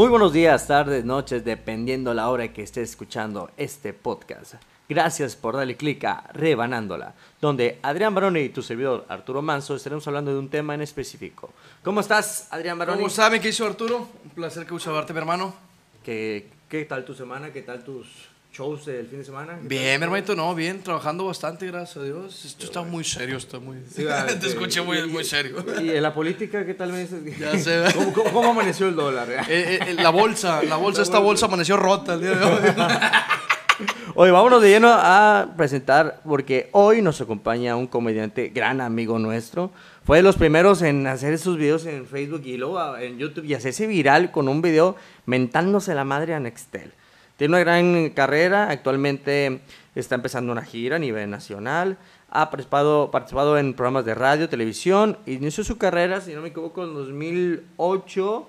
Muy buenos días, tardes, noches, dependiendo la hora que estés escuchando este podcast. Gracias por darle clic a Rebanándola, donde Adrián Baroni y tu servidor Arturo Manso estaremos hablando de un tema en específico. ¿Cómo estás, Adrián Baroni? ¿Cómo saben qué hizo Arturo? Un placer que verte, mi hermano. ¿Qué, ¿Qué tal tu semana? ¿Qué tal tus shows del fin de semana? Bien, mi hermanito, no, bien, trabajando bastante, gracias a Dios. Esto está muy serio, está muy... Te escuché muy, muy serio. ¿Y en la política qué tal me dices? Ya sé. ¿Cómo, cómo, amaneció el dólar? Eh, eh, la bolsa, la bolsa, esta bolsa amaneció rota el día de hoy. Hoy vámonos de lleno a presentar, porque hoy nos acompaña un comediante, gran amigo nuestro. Fue de los primeros en hacer esos videos en Facebook y luego en YouTube y hacerse viral con un video mentándose la madre a Nextel. Tiene una gran carrera, actualmente está empezando una gira a nivel nacional, ha participado, participado en programas de radio, televisión, inició su carrera, si no me equivoco, en 2008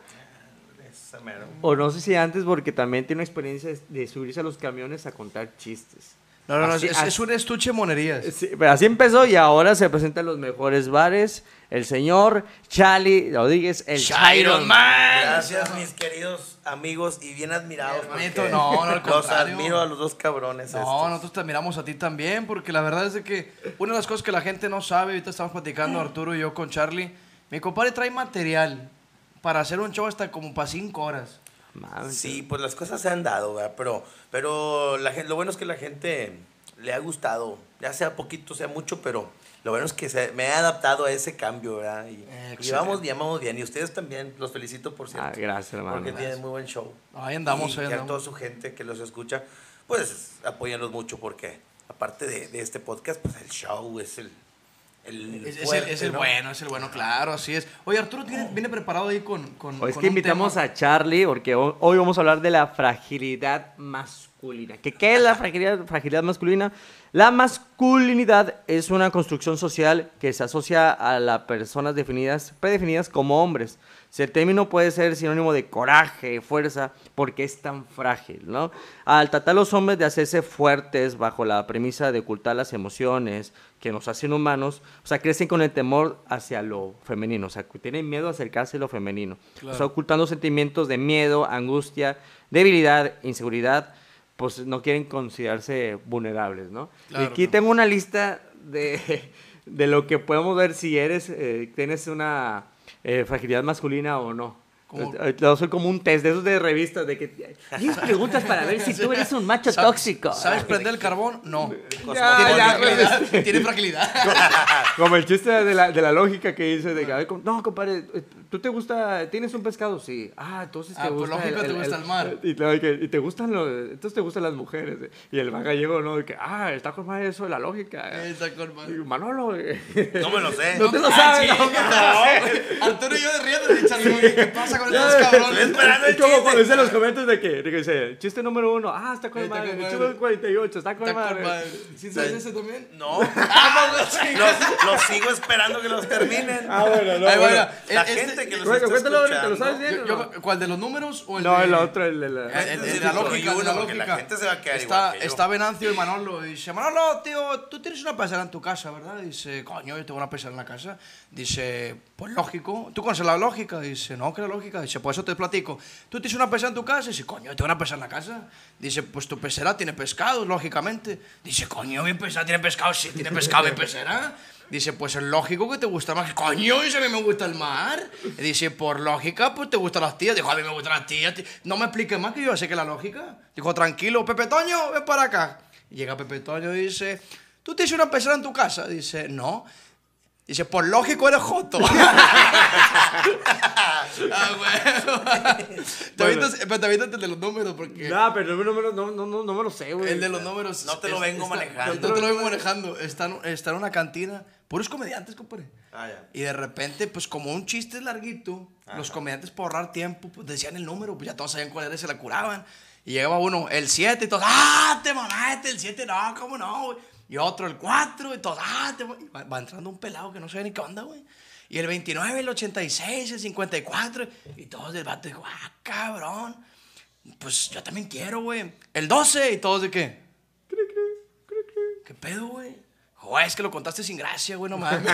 o no sé si antes, porque también tiene una experiencia de subirse a los camiones a contar chistes. No, no, no, es, un estuche de monerías. así empezó y ahora se presenta en los mejores bares. El señor Charlie Rodríguez, el Chiron Man. Gracias, mis queridos amigos y bien admirados. no, no, Los admiro a los dos cabrones. No, nosotros te admiramos a ti también, porque la verdad es de que una de las cosas que la gente no sabe, ahorita estamos platicando Arturo y yo con Charlie, mi compadre trae material para hacer un show hasta como para cinco horas. Sí, pues las cosas se han dado, ¿verdad? Pero, pero la gente, lo bueno es que la gente le ha gustado, ya sea poquito, sea mucho, pero lo bueno es que se, me he adaptado a ese cambio, ¿verdad? Y, y vamos bien, vamos bien. Y ustedes también, los felicito por cierto. Ah, gracias, hermano. Porque tienen muy buen show. Ahí andamos, y, ahí andamos. a toda su gente que los escucha, pues apóyanos mucho porque aparte de, de este podcast, pues el show es el es, el, bueno, es el bueno, claro, así es. Oye, Arturo viene preparado ahí con. con es que invitamos a Charlie porque hoy vamos a hablar de la fragilidad masculina. ¿Qué, qué es la fragilidad, fragilidad masculina? La masculinidad es una construcción social que se asocia a las personas definidas, predefinidas como hombres. Si el término puede ser sinónimo de coraje, fuerza, porque es tan frágil, ¿no? Al tratar a los hombres de hacerse fuertes bajo la premisa de ocultar las emociones que nos hacen humanos, o sea, crecen con el temor hacia lo femenino, o sea, tienen miedo a acercarse a lo femenino. O sea, ocultando sentimientos de miedo, angustia, debilidad, inseguridad, pues no quieren considerarse vulnerables, ¿no? y aquí tengo una lista de, de, lo que podemos ver si eres, eh, tienes una eh, fragilidad masculina o no. Lo soy como un test de esos de revistas de que tienes preguntas para ver si tú eres un macho tóxico. ¿Sabes prender el carbón? No. ¿Tiene, fragilidad. Como, el chiste de la, de la lógica que dice de que, no, compadre, ¿tú te gusta, tienes un pescado? Sí. Ah, entonces te ah, gusta. Por lógico te gusta el, mar. Y, te gustan los, entonces te gustan las mujeres. Y el man gallego, ¿no? De que, ah, está con más eso de la lógica. Está con más. Manolo. No me lo sé. No te lo sabes. Arturo y yo de riendo, ¿qué pasa con cabrones? esperando el como cuando dice los comentarios de que, dice, chiste número uno, ah, está con el madre. Chiste 48, está con el madre. ¿Sí sabes ese también? No. los, los sigo esperando que los terminen. Ah, bueno, no. Bueno. La gente que los está ahorita, ¿lo sabes bien? ¿Cuál de los números o el No, de... el otro, el de la... El de la lógica, la lógica. La gente se va a quedar está, igual. Está Venancio y Manolo y dice, Manolo, tío, tú tienes una pecera en tu casa, ¿verdad? Dice, coño, yo tengo una pecera en la casa. Dice, pues lógico. ¿Tú conoces la lógica? Dice, no, que la lógica. Dice, pues eso te platico. ¿Tú tienes una pesa en tu casa? Dice, coño, tengo una pesa en la casa. Dice, pues tu pecera tiene pescado, lógicamente. Dice, coño, mi pecera tiene pescado. Sí, tiene pescado mi pecera. Dice, pues es lógico que te gusta más. Coño, dice, a mí me gusta el mar. dice, por lógica, pues te gustan las tías. Dijo, a mí me gustan las tías. No me expliques más que yo sé que la lógica. Dijo, tranquilo, Pepe Toño, ven para acá. llega Pepe Toño y dice, ¿tú tienes una pecera en tu casa? Dice, no. Dice, por lógico eres joto. ah, bueno. Pero también el de los números, porque. No, pero el número no, no, no, no me lo sé, güey. El de los números. No te lo vengo manejando. No te lo vengo manejando. Está, está en una cantina. Puros comediantes, compadre. Ah, ya. Y de repente, pues como un chiste es larguito, los comediantes por ahorrar tiempo, pues decían el número, pues ya todos sabían cuál era y se la curaban. Y llegaba uno, el 7, y todos, ¡ah, te mamaste! El 7, no, ¿cómo no, güey? Y otro el 4, y todos, ¡ah, te va, va entrando un pelado que no sabe ni qué onda, güey. Y el 29, el 86, el 54, y todos del vato dijo, ¡ah, cabrón! Pues yo también quiero, güey. El 12, y todos de qué? ¿Qué pedo, güey? Güey, es que lo contaste sin gracia, güey, no mames.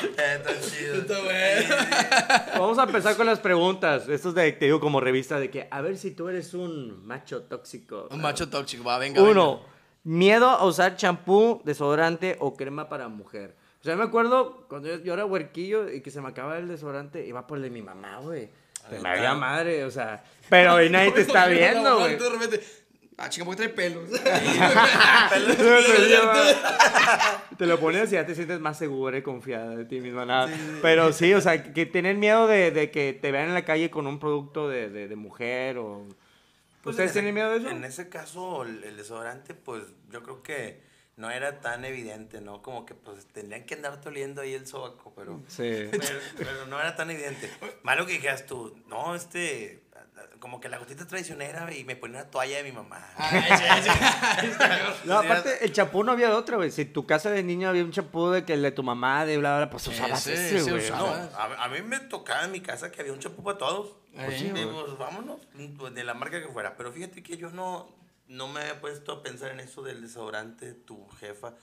Está chido. Está bueno. Vamos a empezar con las preguntas. Esto es de, te digo, como revista de que, a ver si tú eres un macho tóxico. Un macho tóxico, va, venga. Uno, miedo a usar champú, desodorante o crema para mujer. O sea, me acuerdo cuando yo, yo era huerquillo y que se me acababa el desodorante, iba por el de mi mamá, güey. Me Ahorita- valía madre, o sea. Pero hoy nadie te está viendo, güey. De repente, ah, chica, ¿por qué trae pelos? Te lo pones y ya te sientes más segura y confiada de ti misma. Nada. Pero sí, o sea, que tener miedo de, de que te vean en la calle con un producto de, de, de mujer o... Pues ¿Ustedes en tienen ese- miedo de eso? En ese caso, el, el desodorante, pues yo creo que no era tan evidente, ¿no? Como que pues tendrían que andar oliendo ahí el sobaco, pero, Sí. pero, pero no era tan evidente. Malo que dijeras tú, no, este, como que la gotita traicionera y me ponía una toalla de mi mamá. Ay. No, aparte, el champú no había de otra, güey. Si tu casa de niño había un champú de que el de tu mamá, de bla, bla, pues usabas ese, sí, güey. No, a, a mí me tocaba en mi casa que había un champú para todos. Pues sí, pues, vámonos, de la marca que fuera. Pero fíjate que yo no, no me había puesto a pensar en eso del desodorante de tu jefa.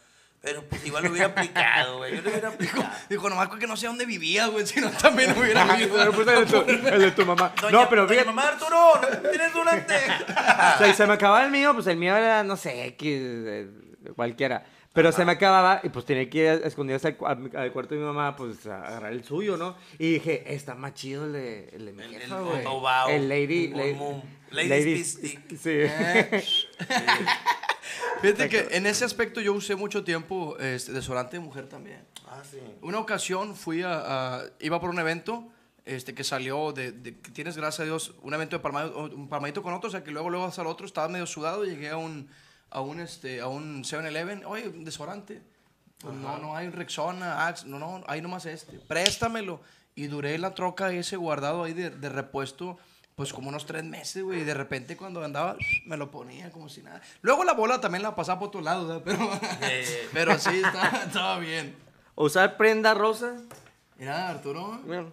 Pero pues igual lo hubiera aplicado, güey. Yo lo hubiera aplicado. Dijo, nomás que no sé dónde vivía, güey, si no también hubiera Pero, vivido. pues, el, de tu, el de tu mamá. Doña, no, pero fíjate. mamá Arturo, ¿no tienes durante? O sea, y se me acababa el mío, pues el mío era, no sé, X, eh, cualquiera. Pero se me acababa y pues tenía que ir escondidas al, al- cuarto de mi mamá, pues a agarrar el suyo, ¿no? Y dije, está más chido el de, el de mi El- jefa, el güey. Bobao, El Lady... Lady, Mum. Ladies Pistic. Sí. Fíjate que en ese aspecto yo usé mucho tiempo este, desodorante de mujer también. Ah, sí. Una ocasión fui a, a- iba por un evento este, que salió de, de que tienes, gracias a Dios, un evento de palmado, un palmadito con otro, o sea, que luego luego vas al otro, estaba medio sudado, llegué a un, a un, este, a un 7-Eleven, oye, un desodorante. Pues no, no hay Rexona, Axe, no, no, hay nomás este, préstamelo. Y duré la troca ese guardado ahí de, de repuesto, pues como unos tres meses, güey, y de repente cuando andaba, me lo ponía como si nada. Luego la bola también la pasaba por otro lado, ¿verdad? pero, Eh. pero sí, estaba, estaba bien. Usar prenda rosa. Mira, Arturo, Mira,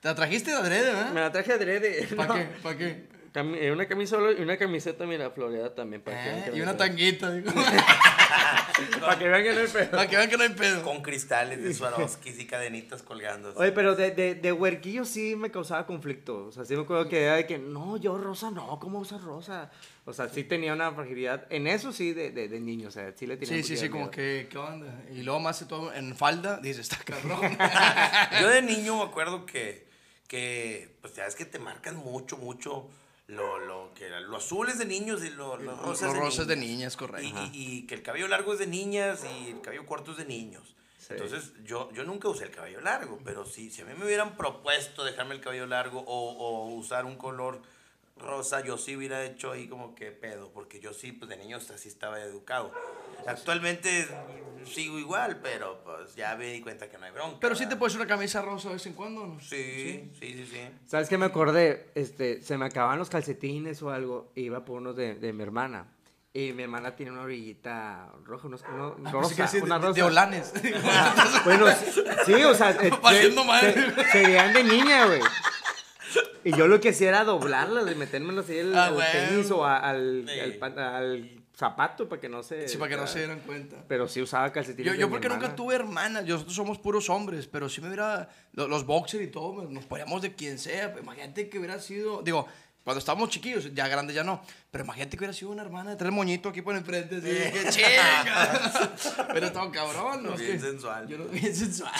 te la trajiste de adrede, me ¿verdad? la traje adrede. ¿Para no. qué? ¿Para qué? Cami- eh, Una camisa y una camiseta, mira, floreada también. Para que, vean Eh, que no y hay una pedo. tanguita, digo. Para que vean que no hay pedo. Para que vean que no hay pedo. Con cristales de Swarovskis y cadenitas colgando. Oye, pero de, de, de huerquillo sí me causaba conflicto. O sea, sí me acuerdo que era de que, no, yo rosa no, ¿cómo usas rosa? O sea, sí tenía una fragilidad. En eso sí, de, de, de niño, o sea, sí le tenía Sí, un sí, poquito sí, de como miedo. que, ¿qué onda? Y luego más de todo en falda, dices, está cabrón. Yo de niño me acuerdo que, que pues ya es que te marcan mucho, mucho lo, lo que lo azul es de niños y lo, lo Los rosa es de rosas de niñas. correcto. Y, y- y que el cabello largo es de niñas y el cabello corto es de niños. Sí. Entonces, yo, yo nunca usé el cabello largo, pero sí, si a mí me hubieran propuesto dejarme el cabello largo o, o usar un color rosa, yo sí hubiera hecho ahí como que pedo, porque yo sí, pues de niño así estaba educado. Actualmente sigo igual, pero pues ya me di cuenta que no hay bronca. Pero sí te puedes una camisa rosa de vez en cuando, ¿no? Sí, sí, sí, sí. ¿Sabes qué me acordé? Este, se me acababan los calcetines o algo. e Iba por unos de, de mi hermana. Y mi hermana tiene una orillita roja, unos, uno- Ah, rosa, sí, una de, rosa. de olanes. Bueno, sí, o sea, eh, se- madre. se- se veían de niña, güey. Y yo lo que hacía era doblarlas, de metérmelas así al, Ah, al tenis o a- al, Sí. al zapato para que no se... Sí, para que no se dieran cuenta. Pero sí usaba calcetines Yo, yo porque nunca tuve hermanas, nosotros somos puros hombres, pero si me hubiera, lo- los, boxers y todo, nos poníamos de quien sea, pues, imagínate que hubiera sido, digo, cuando estábamos chiquillos, ya grandes ya no, pero imagínate que hubiera sido una hermana de tres moñitos aquí por enfrente, así, que chinga, pero estaba cabrón, ¿no? Bien sensual. Yo no, bien sensual.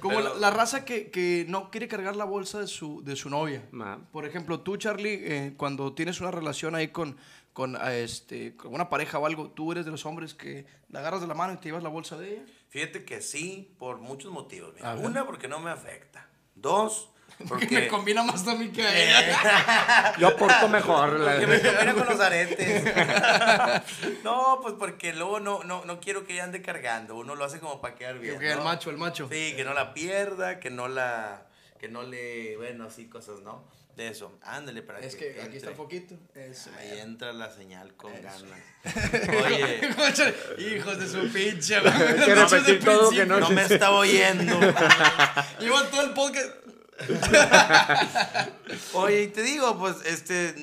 Como Pero- la, la raza que, que no quiere cargar la bolsa de su, de su novia. Ma. Por ejemplo, tú, Charlie, eh, cuando tienes una relación ahí con, con, ah, este, con una pareja o algo, tú eres de los hombres que la agarras de la mano y te llevas la bolsa de ella. Fíjate que sí, por muchos motivos. Mira, una, porque no me afecta. Dos, Porque me combina más a mí que a ella. Yo aporto mejor. la porque me combina con los aretes. no, pues porque luego no, no, no quiero que ella ande cargando. Uno lo hace como para quedar bien. Que el ¿no? macho, el macho. Sí, que no la pierda, que no la. Que no le. Bueno, así cosas, ¿no? De eso. Ándale para Es que aquí está el foquito. Eso. Ahí entra la señal con Eso. ganas. Oye, Hijos de su pinche. Que repetir todo que no no me estaba oyendo. Iba todo el podcast. Oye, y te digo, pues, este,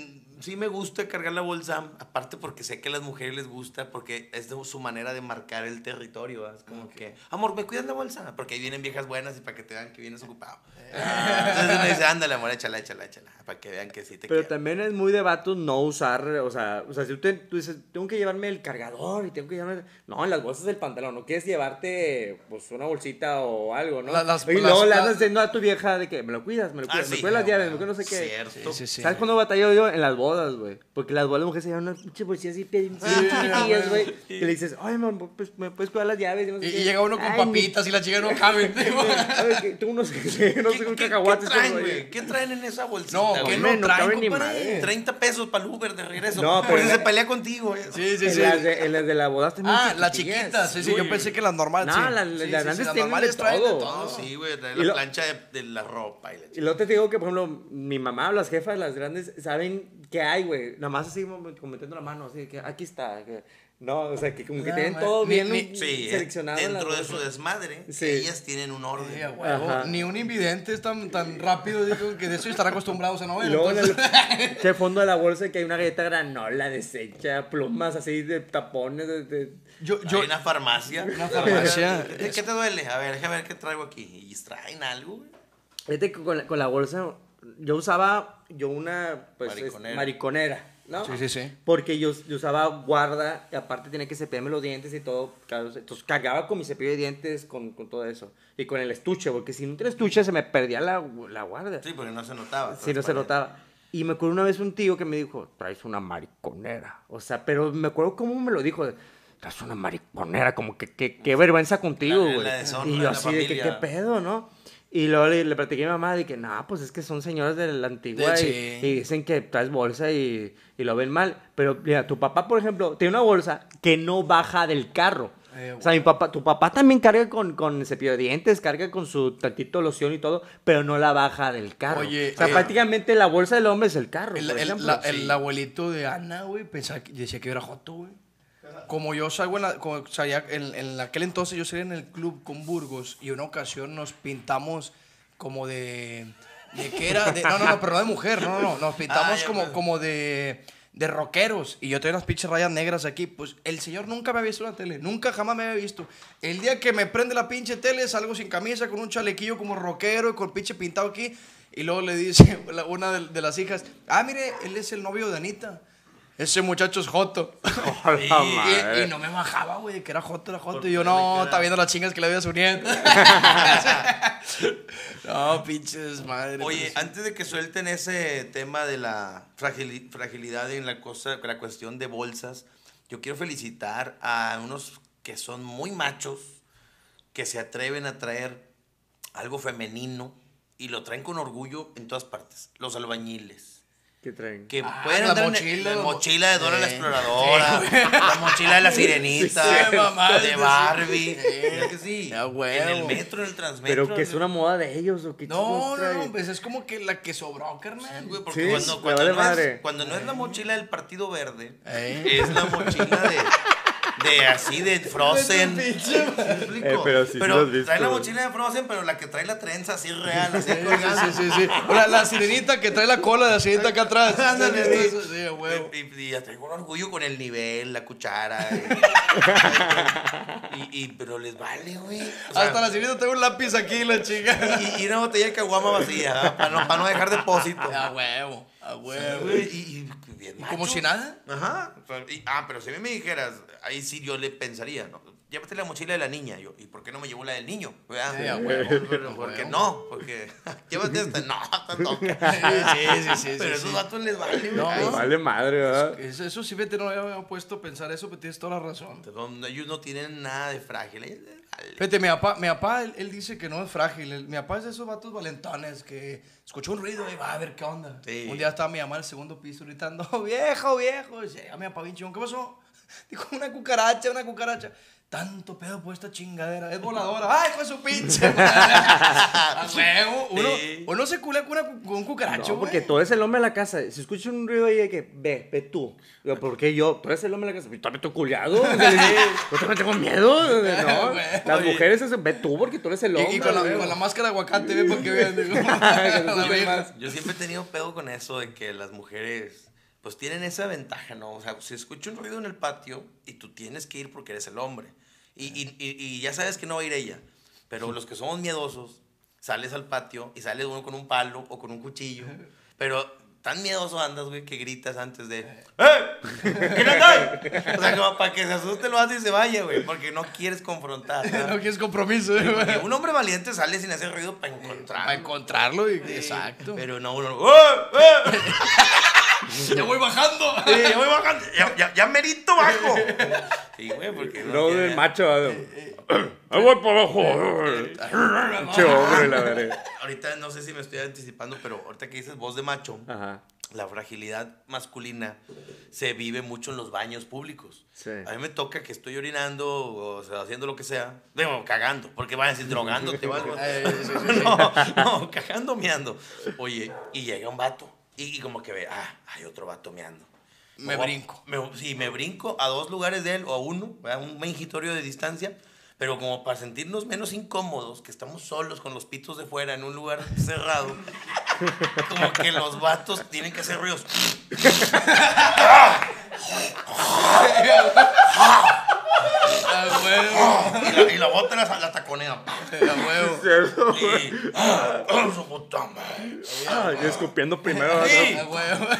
sí me gusta cargar la bolsa, aparte porque sé que a las mujeres les gusta, porque es de su manera de marcar el territorio. Es como que, amor, ¿me cuidas la bolsa? Porque ahí vienen viejas buenas y para que te vean que vienes ocupado. Entonces uno dice, ándale, amor, échala, échala, échala, para que vean que sí te Pero quiero. también es muy de vatos no usar, o sea, o sea, si tú, te- tú dices, tengo que llevarme el cargador y tengo que llevarme... No, en las bolsas del pantalón, no quieres llevarte, pues, una bolsita o algo, ¿no? La- las- y luego las- le andas diciendo a tu vieja de que me lo cuidas, me lo Ah, cuidas, me sí, cuidas las no, llaves, me no. cuidas no sé qué. Cierto. Sí, sí, sí. ¿Sabes cuándo batallo yo? En las güey. Porque las bodas de mujeres se llevan unas pinches bolsillas así bien chiquitillas, güey. Y le dices, ay, man, pues, ¿me puedes cuidar las llaves? Y, no sé Y, qué. y llega uno con Ay, papitas y la chica no cabe. ¿Sabes qué? Tengo unos, no sé, un cacahuates. ¿Qué traen, güey? ¿Qué traen en esa bolsita? No, Hombre, no no traen, ni compadre. madre. 30 pesos para el Uber de regreso. No, pero se pelea contigo. güey. Sí, sí, sí. las, de, en las de la boda Ah, las chiquitas. Sí, sí, yo pensé que las normales. No, las- las grandes las normales de traen de todo. Sí, güey, la plancha de, la ropa y la Y luego te digo que, por ejemplo, mi mamá o las jefas, las grandes, saben qué hay, güey. Nada más así metiendo la mano, así que aquí está. que- no, o sea, que como que No, tienen todo bien ni- Sí, eh, seleccionado. en dentro de su desmadre, Sí. ellas tienen un orden. Sí. Ajá. Ni un invidente es tan, tan rápido, digo, que de eso estar acostumbrados a no ver. luego en entonces- el que fondo de la bolsa que hay una galleta granola deshecha, plumas así de tapones, de, de- Yo, Hay yo, una farmacia. Una farmacia. ¿Qué, te duele? A ver, déjame ver qué traigo aquí. ¿Y traen algo? güey? Fíjate que con la, con la bolsa, yo usaba, yo una, pues, es- Mariconera. ¿no? Sí, sí, sí. Porque yo, yo usaba guarda, y aparte tenía que cepillarme los dientes y todo, entonces cargaba con mi cepillo de dientes, con, con todo eso, y con el estuche, porque si no tenía estuche se me perdía la, la guarda, Sí, porque no se notaba. si no se notaba. Y me acuerdo una vez un tío que me dijo, traes una mariconera, o sea, pero me acuerdo cómo me lo dijo, traes una mariconera, como que que- qué vergüenza contigo, güey. Y yo así de que qué pedo, ¿no? Y luego le, le platiqué a mi mamá de que, no, pues es que son señoras de la antigua De- y, sí. y dicen que traes bolsa y, y lo ven mal. Pero mira, tu papá, por ejemplo, tiene una bolsa que no baja del carro. Eh, o sea, mi papá, tu papá también carga con, con cepillo de dientes, carga con su tantito loción y todo, pero no la baja del carro. Oye, o sea, eh, prácticamente la bolsa del hombre es el carro. El, por el- ejemplo. la- el abuelito de Ana, güey, pensaba que, decía que era joto, güey. Como yo salgo en, la, como salía en, en aquel entonces, yo salía en el club con Burgos y una ocasión nos pintamos como de. ¿De qué era? De- no, no, no, pero no de mujer, no, no, no. Nos pintamos Ah, como, pues. como de. De rockeros. Y yo tenía unas pinches rayas negras aquí. Pues el señor nunca me había visto en la tele. Nunca jamás me había visto. El día que me prende la pinche tele, salgo sin camisa, con un chalequillo como rockero y con pinche pintado aquí. Y luego le dice una de, de las hijas: Ah, mire, él es el novio de Anita. Ese muchacho es Joto. Y- madre. y, y no me bajaba, güey, de que era Joto, era Joto. Y yo, no, está viendo las chingas que le había a su nieta. no, pinches madre. Oye, antes de que suelten ese tema de la fragili- fragilidad en la, cosa, la cuestión de bolsas, yo quiero felicitar a unos que son muy machos, que se atreven a traer algo femenino y lo traen con orgullo en todas partes. Los albañiles. ¿Qué traen? Que Ah, pueden la mochila, la la mochila de Dora la Eh. Exploradora, la mochila de la Sirenita, Sí, sí, mamá, de. Barbie. Sí. ¿verdad que sí? En el metro, en el transmetro. Pero que es una moda de ellos o qué No, no, pues es como que la que sobró, carnal. Güey, porque Sí, cuando, cuando vale no es, cuando no es la mochila del Partido Verde, Eh. es la mochila de, de así, de Frozen. Eh, pero sí, visto, trae la mochila de Frozen, pero la que trae la trenza así real, así Sí, colgando. sí, sí, sí. O la, la sirenita que trae la cola de la sirenita acá atrás. Ándale, ¿Sí huevo. Y, ya traigo un orgullo con el nivel, la cuchara. Y, y- y- pero les vale, güey. O sea, Hasta la sirenita trae un lápiz aquí, la chica. y, y una botella de caguama vacía, para no, pa' no dejar depósito. A huevo, a huevo. Güey, y, y bien ¿Y como si nada? Ajá. O sea, y- ah, pero si a mí me dijeras, ahí sí yo le pensaría, ¿no? Llévate la mochila de la niña. Yo, ¿y por qué no me llevó la del niño? ¿Verdad? Sí, huevo, a porque huevo. no, porque llévate esta. No, tampoco. Sí, sí, sí, Pero sí, esos sí. vatos les vale. No, Les vale madre, ¿verdad? Eso, eso sí, vete, no me había puesto a pensar eso, pero tienes toda la razón. donde Ellos no tienen nada de frágil. vale. Fíjate, mi papá, mi papá él, él dice que no es frágil. Él- mi papá es de esos vatos valentones que escuchó un ruido y va a ver qué onda. Sí. Un día estaba mi mamá en el segundo piso gritando, viejo, viejo. Y llega mi papá bien chingón, ¿qué pasó? Dijo, una cucaracha, una cucaracha. Tanto pedo por esta chingadera. Es voladora. ¡Ay, fue su pinche! Uno, Sí. uno se culea con, una con un cucaracho, No, porque güey. tú eres el hombre de la casa. Si escuchas un ruido ahí de que, ve, ve tú. Digo, ¿por qué yo? Tú eres el hombre de la casa. Yo también estoy culiado. Yo también tengo miedo. No, Güey. las Oye. mujeres es, ve tú porque tú eres el hombre. Y, y con, la, con máscara de aguacate, ve, para que vean. Yo siempre he tenido pedo con eso de que las mujeres pues tienen esa ventaja, ¿no? O sea, si escucha un ruido en el patio y tú tienes que ir porque eres el hombre. Y, y, y, ya sabes que no va a ir ella. Pero los que somos miedosos, sales al patio y sale uno con un palo o con un cuchillo. Pero tan miedoso andas, güey, que gritas antes de ¡Eh! ¿Quién anda ahí?" O sea, como para que se asuste lo hace y se vaya, güey, porque no quieres confrontar. ¿no? No quieres compromiso, Porque un hombre valiente sale sin hacer ruido para. Para encontrarlo y... Sí, Exacto. Pero no, uno. ¡Eh! ¡Eh! Ya voy bajando. Sí, ya voy bajando. Ya, ya, ya merito bajo. Sí, güey, porque. No, del macho. Ahí voy para abajo. Che, hombre, la verdad. Ahorita no sé si me estoy anticipando, pero ahorita que dices voz de macho, Ajá. la fragilidad masculina se vive mucho en los baños públicos. Sí. A mí me toca que estoy orinando o sea, haciendo lo que sea. Digo, cagando, porque van a decir drogándote o algo. Eh, sí, sí, sí. No, no, cagando, meando. Oye, y llega un vato. Y, y como que ve, ah, hay otro vato meando. Me brinco. me- sí, me brinco a dos lugares de él o a uno, a un mengitorio de distancia. Pero como para sentirnos menos incómodos, que estamos solos con los pitos de fuera en un lugar cerrado, como que los vatos tienen que hacer ruidos. A huevo. Y la, y la bota la, la taconea. A huevo. Y, ah, ah, su puta madre. Ay, escupiendo primero. Sí. A huevo.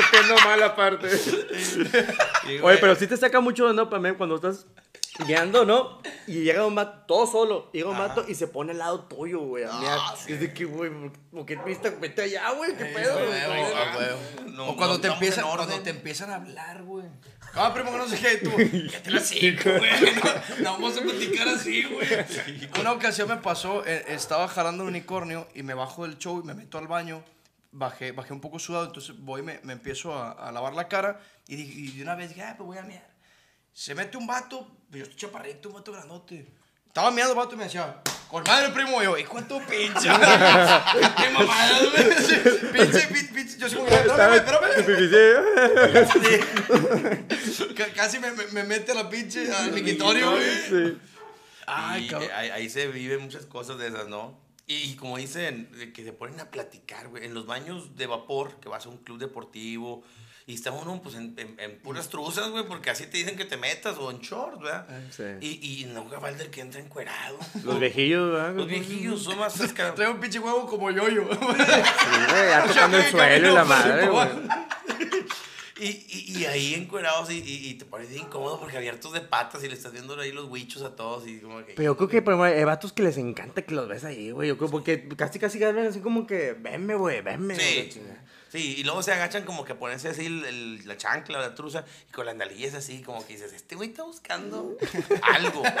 Escupiendo mal aparte. Oye, pero sí te saca mucho, ¿no? Para mí, cuando estás guiando, ¿no? Y llega un vato todo solo. Llega un vato y se pone al lado tuyo, güey. A. Ah, sí. Es de que, güey, ¿por qué viste? Vete allá, güey. ¿Qué A pedo, güey? huevo, a huevo. No, O cuando no te empiezan, cuando te empiezan a hablar, güey. Ah, primo, que no sé qué, tú. Ya te la cinco, güey. No, no vamos a platicar así, güey. Una ocasión me pasó, eh, estaba jalando un unicornio y me bajo del show y me meto al baño. Bajé, bajé un poco sudado, entonces voy y me, me empiezo a, a lavar la cara y, dije- y de una vez dije, ah, pues voy a mirar. Se mete un vato, yo estoy chaparrito, un vato grandote. Estaba mirando el vato y me decía, con madre primo, yo, hijo de tu pinche. Qué mamada, güey. Pinche, pinche, pinche. Yo soy como, espérame, espérame. Ca- Casi me, me, me mete la pinche al miquitorio, güey. Ay, Y, cabrón. eh, ahí, ahí se viven muchas cosas de esas, ¿no? Y, y como dicen, que se ponen a platicar, güey, en los baños de vapor, que vas a un club deportivo, y está uno, pues, en, en- en puras truzas, güey, porque así te dicen que te metas, o en shorts, ¿verdad? Sí. Y, y nunca falta el que entra encuerado. Los viejillos, ¿verdad? Los viejillos son más... esca- Trae un pinche huevo como yo-yo. Sí, güey, ya tocando el suelo y la madre, güey. Y, y, y ahí encuerados y, y, y te parece incómodo porque abiertos de patas y le estás viendo ahí los huichos a todos y como que... Pero yo creo que por ejemplo, hay vatos que les encanta que los ves ahí, güey. Yo creo porque casi casi hablan así como que, venme, güey, venme. Sí. Sí, y luego se agachan como que ponerse así el- el- la chancla, la truza, y con las nalguillas así, como que dices, este güey está buscando algo.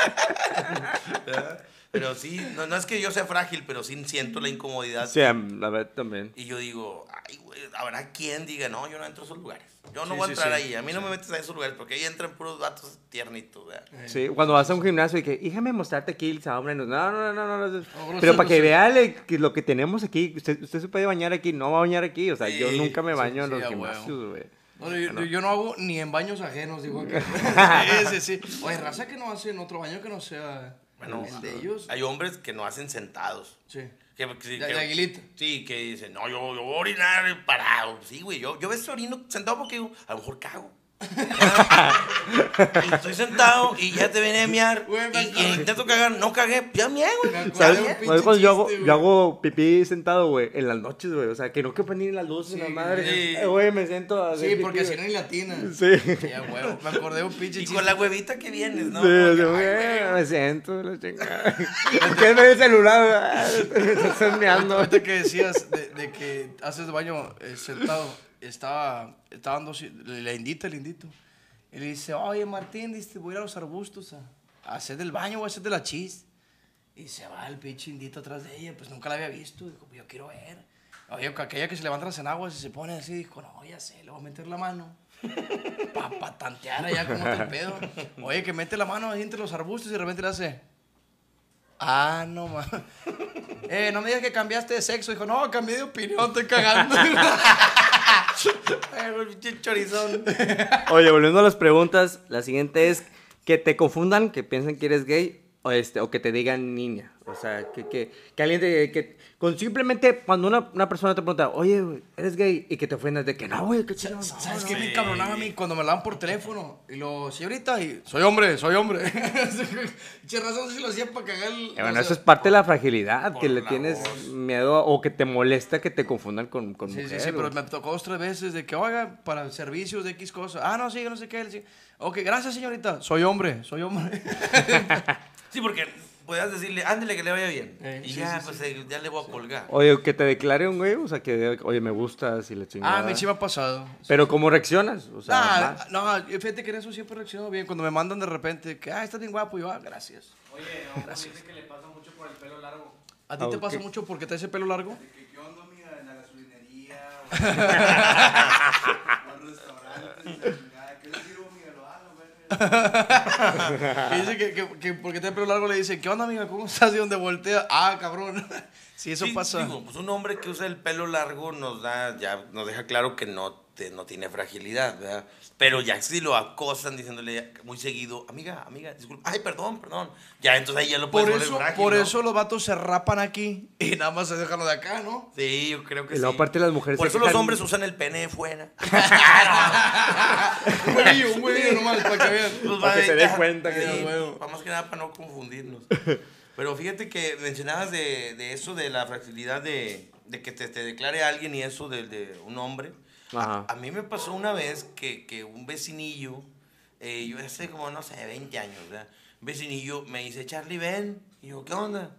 Pero sí, no, no es que yo sea frágil, pero sí siento la incomodidad. Sí, la verdad también. Y yo digo, ay, güey, habrá quien diga, no, yo no entro a esos lugares. Yo no Sí, voy a sí, entrar sí. ahí. A mí no me metes a esos lugares porque ahí entran puros vatos tiernitos, ¿verdad? Sí, cuando vas a un gimnasio y que, déjame mostrarte aquí el hombre. No, no, no, no, no. Pero para que vea lo que tenemos aquí, usted, usted se puede bañar aquí, no va a bañar aquí. O sea, yo nunca me sí, baño en los gimnasios, güey. No, yo, yo no hago ni en baños ajenos, digo sí, sí, sí. Oye, raza que no hace en otro baño que no sea Bueno, el de ellos. hay hombres que no hacen sentados. Sí. Que, que- sí, De- que- de aguilita. Sí, que dicen, no, yo, yo voy a orinar parado. Sí, güey, yo, yo a veces orino sentado porque digo, a lo mejor cago. Y estoy sentado y ya te viene a mear. Güey, me y, y intento cagar, no cagué, ya mié, güey. Me. ¿Sabes? ¿Sabes cuando yo hago, güey. yo hago pipí sentado, güey? En las noches, güey. O sea, que no que ni las luces, Sí, la madre. sí. Eh, Güey, me siento a hacer Sí, porque si no güey. hay latina. Sí. Sí, a huevo. Me acordé de un pinche Y chiste. con la huevita que vienes, ¿no? Sí, güey, ay, güey. me siento, la chingada. ¿Qué es el celular? güey? Me estás meando. Ahorita que decías de, de que haces baño eh, sentado, estaba, estaba dando, la indita, el indito. Y le dice, oye Martín, dice, voy a ir a los arbustos a, a hacer del baño, voy a hacer de la chis. Y se va el pinche indito atrás de ella, pues nunca la había visto. Dijo, yo quiero ver. Oye, aquella que se levanta las enaguas y se pone así, dijo, no, ya sé, le voy a meter la mano. Pa, pa tantear allá como el pedo. Oye, que mete la mano ahí entre los arbustos y de repente le hace. Ah, no ma. Eh, no me digas que cambiaste de sexo. Dijo, no, cambié de opinión, estoy cagando. Chorizón. Oye, volviendo a las preguntas, la siguiente es que te confundan, que piensen que eres gay, o, este, o que te digan niña. O sea, que, que, que alguien te, que con simplemente cuando una, una persona te pregunta, oye, güey, ¿eres gay? Y que te ofendas de que no, güey, qué chido. ¿Sabes qué me encabronaba a mí cuando me hablaban por teléfono? Y lo, señorita, y soy hombre, soy hombre. Che, razón, no si lo hacía para cagar el. Bueno, o sea, eso es parte de la fragilidad, que le tienes voz. miedo a- o que te molesta que te confundan con, con Sí, sí, sí, pero me tocó dos, tres veces de que, oiga, para servicios de X cosas. Ah, no, sí, no sé qué. sí. Ok, gracias, señorita. Soy hombre, soy hombre. Sí, porque puedas decirle, ándale que le vaya bien. Eh, y sí, ya, sí, pues eh, ya le voy a colgar. Oye, que te declare un güey, o sea, que, oye, me gustas y le chingada. ah, a mí sí me ha pasado. Pero ¿cómo reaccionas? O sea, Ah, va. no, fíjate que en eso siempre reacciono bien. Cuando me mandan de repente que, ah, estás bien guapo, y yo, ah, gracias. Oye, no, me dice que le pasa mucho por el pelo largo. ¿A ti te Ah, pasa mucho porque te hace pelo largo? Que qué onda, amiga, en la gasolinería, o en los restaurantes, y la chingada. ¿Qué le sirvo, amiga? Lo hago, güey. Y dice que, que, que porque tiene pelo largo le dicen, ¿qué onda, amiga? ¿Cómo estás? Y donde voltea, ah, cabrón. Sí, eso Sí, pasa. digo, pues un hombre que usa el pelo largo nos da, ya nos deja claro que no, te- no tiene fragilidad, ¿verdad? Pero ya si lo acosan diciéndole muy seguido, amiga, amiga, disculpa, ay, perdón, perdón. Ya, entonces ahí ya lo puedes por volver eso, frágil, por ¿no? eso los vatos se rapan aquí y nada más se dejan lo de acá, ¿no? Sí, yo creo que Y sí. las mujeres Por eso los hombres usan el pene de fuera. Un huevillo, un huevillo nomás para que vean. Pues, Para que se dé ya, cuenta que- sí, Más que nada para no confundirnos. Pero fíjate que mencionabas de, de eso, de la fragilidad de, de que te, te declare alguien y eso de, de un hombre. Ajá. A mí me pasó una vez que, que un vecinillo, eh, yo hace como, no sé, 20 años, ¿verdad? Un vecinillo me dice, Charlie, ven. Y yo, ¿qué onda?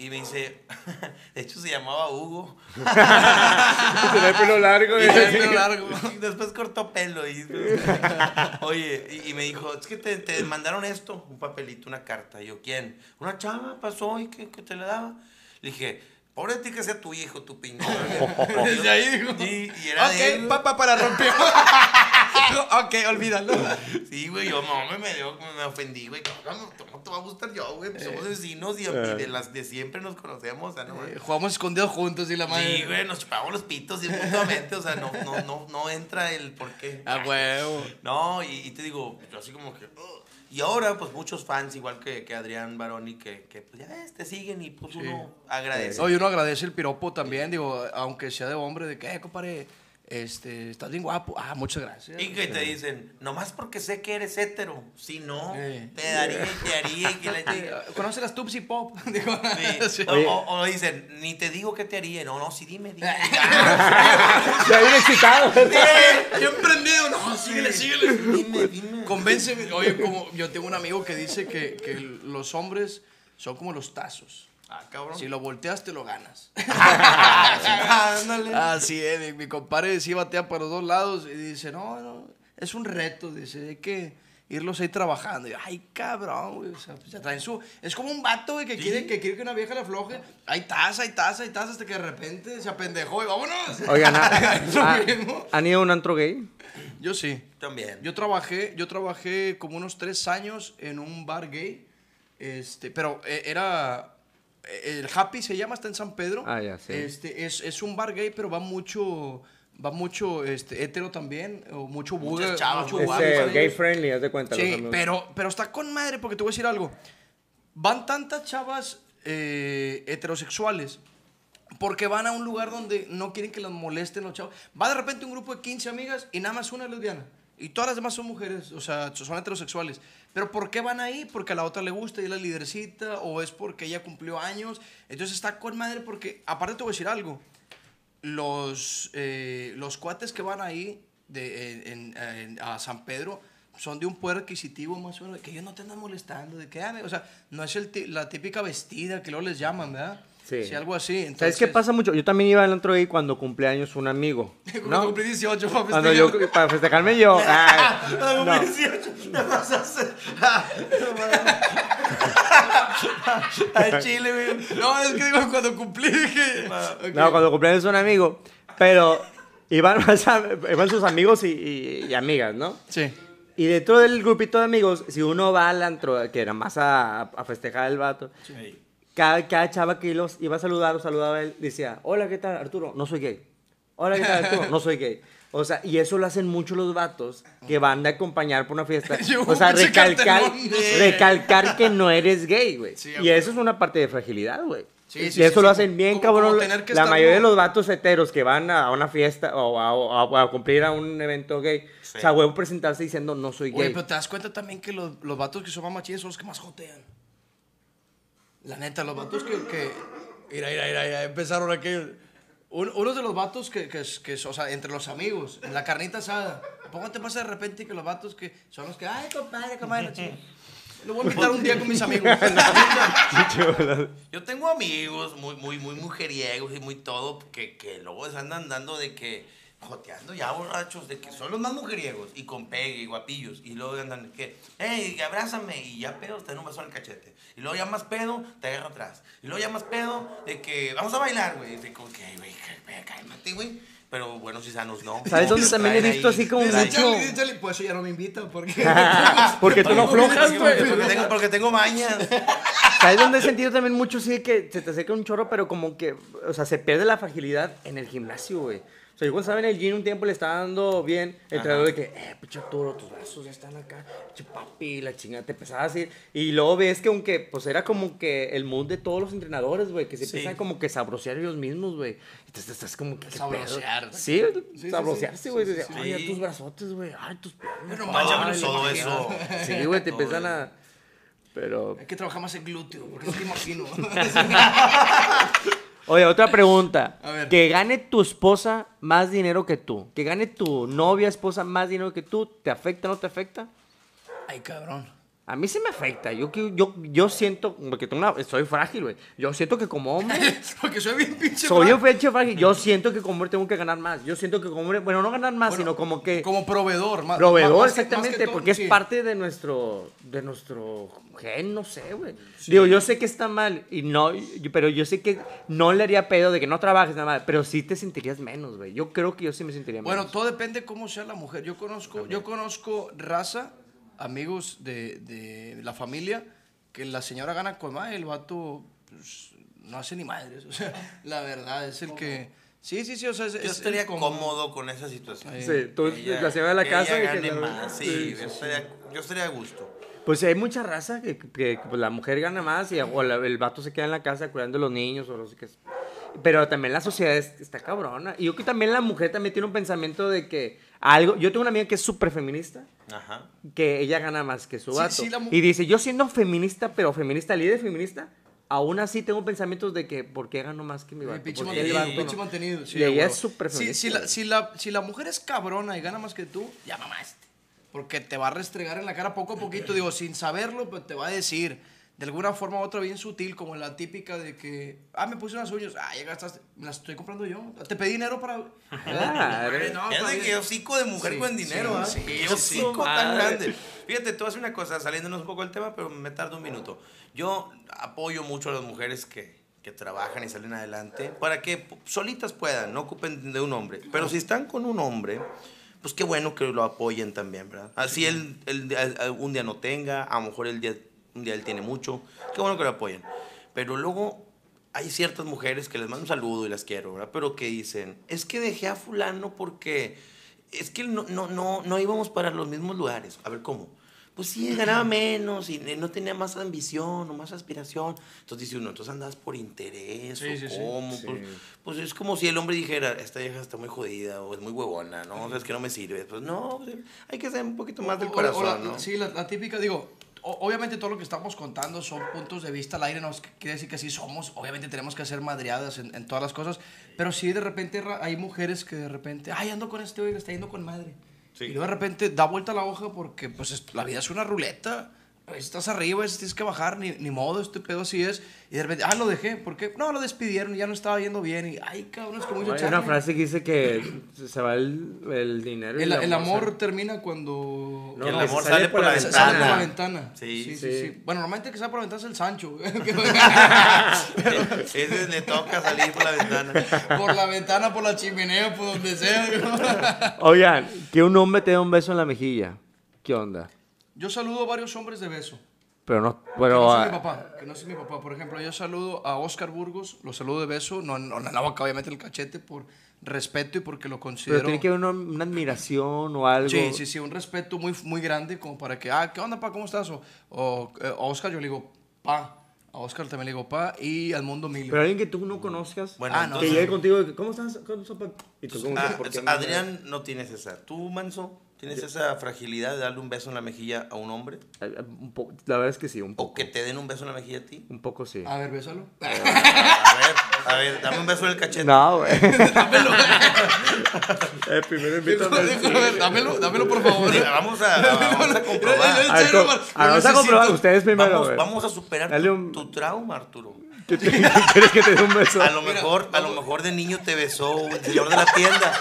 Y me dice, de hecho se llamaba Hugo. El pelo largo. Tiene pelo largo. Después cortó pelo. Y, oye, y, y me dijo, es que te, te mandaron esto, un papelito, una carta. Y yo, ¿quién? Una chava pasó y que, que te la daba. Le dije, pobre de ti que sea tu hijo, tu pinche. Desde ahí dijo. Sí, y era de él. Ok, papá para romper. ok, olvídalo. Sí, güey, yo no, me, me, dio- me ofendí, güey. ¿Cómo, cómo te va a gustar yo, güey? Pues somos vecinos y, y de las de siempre nos conocemos, o sea, no, Eh, jugamos escondidos juntos y la madre. Sí, güey, nos chupamos los pitos y mutuamente, o sea, no, no, no, no entra el por qué. A huevo. No, y, y te digo, yo así como que. Y ahora, pues muchos fans, igual que, que Adrián Baroni, que, que pues, ya ves, te siguen y pues uno agradece. Oye, uno agradece el piropo también, digo, aunque sea de hombre, de que, eh, compadre, este, estás bien guapo. Ah, muchas gracias. Y que te dicen, nomás porque sé que eres hétero. Si no, Eh. te daría y te haría y que le diga. ¿Conoces las Tupsi Pop? Digo, Sí. sí. O, o- o dicen, ni te digo que te haría. No, no, sí, dime, dime. Ya bien excitado. Yo emprendido, no, síguele, síguele. dime, dime. Convénceme. Oye, como yo tengo un amigo que dice que, que los hombres son como los tazos. Ah, cabrón. Si lo volteas, te lo ganas. Ándale. Así es, mi, mi compadre sí batea para los dos lados y dice, no, no, es un reto, dice, hay que irlos ahí trabajando. Y yo, ay, cabrón, güey, o sea, pues ya traen su... Es como un vato, güey, que, quiere, que quiere que una vieja le afloje. Hay taza, hay taza, hay taza, hasta que de repente se apendejó y vámonos. Oigan, ¿ha- Es lo ha- mismo. ¿han ido a un antro gay? Yo sí. También. Yo trabajé, yo trabajé como unos tres años en un bar gay, este, pero eh, era, eh, el Happy se llama, está en San Pedro. Ah, ya, sí. Este, es, es un bar gay, pero va mucho, va mucho, este, hetero también, o mucho buga, Muchas chavas, mucho Muy Es gay friendly, haz de cuenta. Sí, pero, pero está con madre, porque te voy a decir algo. Van tantas chavas eh, heterosexuales porque van a un lugar donde no quieren que las molesten los chavos. Va de repente un grupo de 15 amigas y nada más una es lesbiana. Y todas las demás son mujeres, o sea, son heterosexuales. Pero ¿por qué van ahí? Porque a la otra le gusta y es la lidercita, o es porque ella cumplió años. Entonces está con madre porque, aparte te voy a decir algo, los, eh, los cuates que van ahí de, en- en- a San Pedro son de un poder adquisitivo más o menos, que ellos no te andan molestando, de que, ah, o sea, no es el la típica vestida que luego les llaman, ¿verdad? Sí. algo así. ¿Sabes Entonces, qué pasa mucho? Yo también iba al antro gay cuando cumpleaños un amigo. Cuando ¿no? cumplí 18, papi, Cuando estoy- yo, para festejarme yo. ay, no. 18, te vas a hacer. Al chile, güey. No, es que digo, cuando cumplí, dije... ok. No, cuando cumpleaños un amigo. Pero iban, iban sus amigos y, y- y amigas, ¿no? Sí. Y dentro del grupito de amigos, si uno va al antro, que era más a, a festejar el vato, cada, cada chava que los iba a saludar o saludaba a él, decía, hola, ¿qué tal, Arturo? No soy gay. Hola, ¿qué tal? ¿Tú? No soy gay. O sea, y eso lo hacen mucho los vatos que van a acompañar por una fiesta. O sea, recalcar, recalcar que no eres gay, güey. Sí, y eso es una parte de fragilidad, güey. Sí, y sí, eso sí, lo hacen bien, Como- cabrón. como la estar mayoría de los vatos heteros que van a una fiesta o a, a- a cumplir a un evento gay, Sí. o sea, huevo presentarse diciendo no soy Oye, gay. pero te das cuenta también que los, los vatos que son más machines son los que más jotean. La neta, los vatos que. que mira, mira, mira, mira, empezaron aquellos. Un- uno de los vatos que, que, que, o sea, entre los amigos, en la carnita asada. ¿Cómo te pasa de repente que los vatos que son los que, ay, compadre, compadre, la chingada"? Lo voy a invitar un día con mis amigos. Yo tengo amigos muy, muy, muy mujeriegos y muy todo que, que luego se andan dando de que, joteando ya borrachos, de que son los más mujeriegos y con pegue y guapillos. Y luego andan de que, hey, abrázame. Y ya pedo, te dan un beso en el cachete. Y luego ya más pedo, te agarra atrás. Y luego ya más pedo, de que vamos a bailar, güey. De como que, güey, cá- cálmate, güey. Pero buenos y sanos no. ¿Sabes dónde Nos también he visto así como Dice mucho? Pues eso ya no me invita porque. Porque tú no aflojas, güey. Porque tengo, porque tengo mañas. ¿Sabes dónde he sentido también mucho sí que se te acerca un chorro, pero como que, o sea, se pierde la fragilidad en el gimnasio, güey? O sea, yo cuando estaba en el gym un tiempo le estaba dando bien el traidor de que, eh, pinche Arturo, tus brazos ya están acá, pinche papi, la chingada, te empezaba a decir. Y luego ves que aunque, pues era como que el mood de todos los entrenadores, güey, que se Sí. empiezan como que sabrosear ellos mismos, güey. Te estás como que. Sabrosear. Sí, sí, sabrosearse, sí, güey. sí, de, sí, Ay, sí. tus brazotes, güey, ay, tus piernas. No manches, todo eso. Sí, güey, te empiezan a... Pero... Hay que trabajar más en glúteo, porque no te imagino. Oye, otra pregunta. A ver. Que gane tu esposa más dinero que tú. Que gane tu novia, esposa más dinero que tú. ¿Te afecta o no te afecta? Ay, cabrón. A mí sí me afecta. Yo, yo, yo siento, porque tengo una, soy frágil, güey. Yo siento que como hombre, Porque soy bien pinche. soy un fecho frágil. Yo siento que como hombre tengo que ganar más. Yo siento que como hombre, bueno, no ganar más, Bueno, sino como que... Como proveedor, más. Proveedor, más que- más exactamente, todo, porque es sí. parte de nuestro, de nuestro gen, no sé, güey. Digo, yo sé que está mal, y no, pero yo sé que no le haría pedo de que no trabajes nada más, pero sí te sentirías menos, güey. Yo creo que yo sí me sentiría Bueno, menos. todo depende cómo sea la mujer. Yo conozco, yo conozco raza, amigos de, de la familia, que la señora gana con más, el vato pues, no hace ni madres. O sea, la verdad es el que. Sí, sí, sí, o sea, es, Yo es estaría cómodo con esa situación. Sí, tú, Que la señora de la que casa ella y que gane la- más. Sí, sí, yo, estaría, yo estaría a gusto. Pues hay mucha raza que, que- que, pues, la mujer gana más y o la- el vato se queda en la casa cuidando a los niños o qué. es. Pero también la sociedad es- está cabrona. Y yo creo que también la mujer también tiene un pensamiento de que algo... Yo tengo una amiga que es súper feminista. Ajá. que ella gana más que su Sí, vato. sí, la mu- y dice, yo siendo feminista, pero feminista, líder feminista, aún así tengo pensamientos de que, ¿por qué gano más que mi vato? pinche ¿Por qué el mantenido, vato pinche no?" mantenido, sí, y ella es súper feminista. si, la, si, la, si la mujer es cabrona y gana más que tú, ya mamaste. Porque te va a restregar en la cara poco a poquito, digo, sin saberlo, pero te va a decir de alguna forma u otra bien sutil, como la típica de que, ah, me puse unas uñas, ah, ya gastaste, me las estoy comprando yo, te pedí dinero para... Claro. Ay, no, está de que hocico de mujer Sí, con dinero, ¿ah? sí, Qué sí, hocico tan grande. Fíjate, a decir una cosa, saliéndonos un poco del tema, pero me tardo un minuto. Yo apoyo mucho a las mujeres que, que trabajan y salen adelante para que solitas puedan, no ocupen de un hombre. Pero si están con un hombre, pues qué bueno que lo apoyen también, ¿verdad? Así él, él- él- un día no tenga, a lo mejor el día, un día él tiene mucho, qué bueno que lo apoyen. Pero luego hay ciertas mujeres que les mando un saludo y las quiero, ¿verdad? Pero que dicen, es que dejé a fulano porque es que no, no, no, no íbamos para los mismos lugares. A ver, ¿cómo? Pues sí, ganaba menos y no tenía más ambición o más aspiración. Entonces dice uno, entonces andas por interés Sí, o sí, cómo. Sí. Pues, pues es como si el hombre dijera, esta vieja está muy jodida o es muy huevona, ¿no? O sea, es que no me sirve. Pues no, hay que ser un poquito más del O- o- corazón, o la- ¿no? Sí, la, la típica, digo, obviamente todo lo que estamos contando son puntos de vista al aire, no quiere decir que así somos, obviamente tenemos que hacer madreadas en, en todas las cosas, pero sí de repente hay mujeres que de repente, ay, ando con este le está yendo con madre. Sí. Y luego de repente da vuelta la hoja porque pues es- la vida es una ruleta. Veces estás arriba, tienes que bajar, ni, ni modo, este pedo así es. Y de repente, ah, lo dejé, ¿por qué? No, lo despidieron, ya no estaba yendo bien. Y, ay, cabrón, es como Hay una frase que dice que se va el, el dinero. y El, la el amor sale- termina cuando... No, el amor se sale por la Se Sale por la ventana. ventana. Sí, sí, sí, sí. sí. Bueno, normalmente que sale por la ventana es el Sancho. Ese le toca salir por la ventana. por la ventana, por la chimenea, por donde sea. Oigan, que un hombre te dé un beso en la mejilla. ¿Qué onda? Yo saludo a varios hombres de beso. Pero no, Que pero... no soy mi papá. Que no soy mi papá. Por ejemplo, yo saludo a Oscar Burgos, lo saludo de beso. No, no en la boca, obviamente en el cachete, por respeto y porque lo considero... Pero tiene que haber una, una admiración o algo. Sí, sí, sí, un respeto muy, muy grande como para que, ah, ¿qué onda, pa? ¿Cómo estás? O, o, eh, a Oscar yo le digo, pa. A Oscar también le digo, pa. Y al mundo Emilio. Pero alguien que tú no conozcas, Bueno, Ah, no, que llegue contigo que, ¿cómo estás? ¿Cómo estás, pa?" Y tú, ¿cómo Ah, estás? ¿Por qué no? Adrián no tienes esa. ¿Tú, Manso, tienes esa fragilidad de darle un beso en la mejilla a un hombre? Eh, eh, un po- La verdad es que sí, un ¿O poco. que te den un beso en la mejilla a ti? Un poco sí. A ver, bésalo. A ver, a ver, dame un beso en el cachete. No, güey. dámelo. Eh, primero invítame. a ver, dámelo, dámelo, por favor. Vamos a, vamos a comprobar. A ver, vamos a comprobar. Ustedes primero, Vamos, güey. vamos a superar un- tu trauma, Arturo. ¿Qué te- ¿Quieres que te dé un beso? A lo mejor, a lo mejor de niño te besó el señor de la tienda.